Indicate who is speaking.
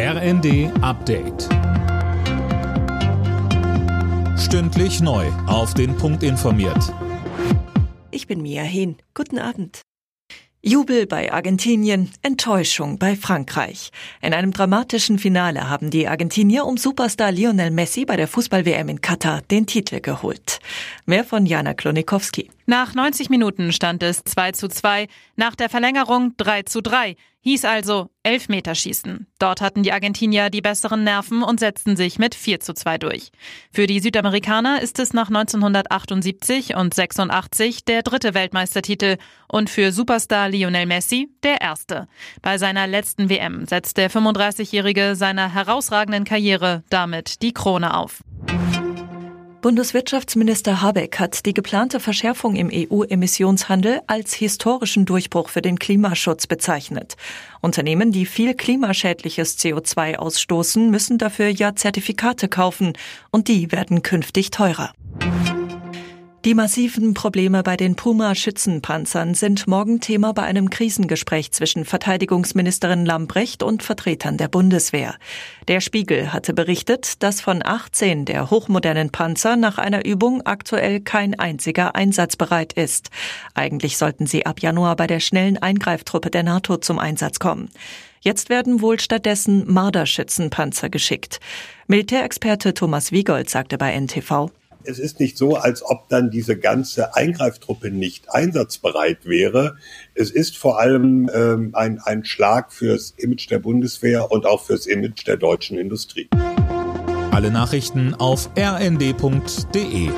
Speaker 1: RND Update. Stündlich neu. Auf den Punkt informiert.
Speaker 2: Ich bin Mia Hehn. Guten Abend. Jubel bei Argentinien, Enttäuschung bei Frankreich. In einem dramatischen Finale haben die Argentinier um Superstar Lionel Messi bei der Fußball-WM in Katar den Titel geholt. Mehr von Jana Klonikowski.
Speaker 3: Nach 90 Minuten stand es 2 zu 2, nach der Verlängerung 3 zu 3. Hieß also Elfmeterschießen. Dort hatten die Argentinier die besseren Nerven und setzten sich mit 4 zu 2 durch. Für die Südamerikaner ist es nach 1978 und 86 der dritte Weltmeistertitel und für Superstar Lionel Messi der erste. Bei seiner letzten WM setzt der 35-Jährige seiner herausragenden Karriere damit die Krone auf.
Speaker 2: Bundeswirtschaftsminister Habeck hat die geplante Verschärfung im EU-Emissionshandel als historischen Durchbruch für den Klimaschutz bezeichnet. Unternehmen, die viel klimaschädliches CO2 ausstoßen, müssen dafür ja Zertifikate kaufen und die werden künftig teurer. Die massiven Probleme bei den Puma-Schützenpanzern sind morgen Thema bei einem Krisengespräch zwischen Verteidigungsministerin Lambrecht und Vertretern der Bundeswehr. Der Spiegel hatte berichtet, dass von 18 der hochmodernen Panzer nach einer Übung aktuell kein einziger einsatzbereit ist. Eigentlich sollten sie ab Januar bei der schnellen Eingreiftruppe der NATO zum Einsatz kommen. Jetzt werden wohl stattdessen Marderschützenpanzer geschickt. Militärexperte Thomas Wiegold sagte bei NTV,
Speaker 4: es ist nicht so, als ob dann diese ganze Eingreiftruppe nicht einsatzbereit wäre. Es ist vor allem ähm, ein, ein Schlag fürs Image der Bundeswehr und auch fürs Image der deutschen Industrie.
Speaker 1: Alle Nachrichten auf rnd.de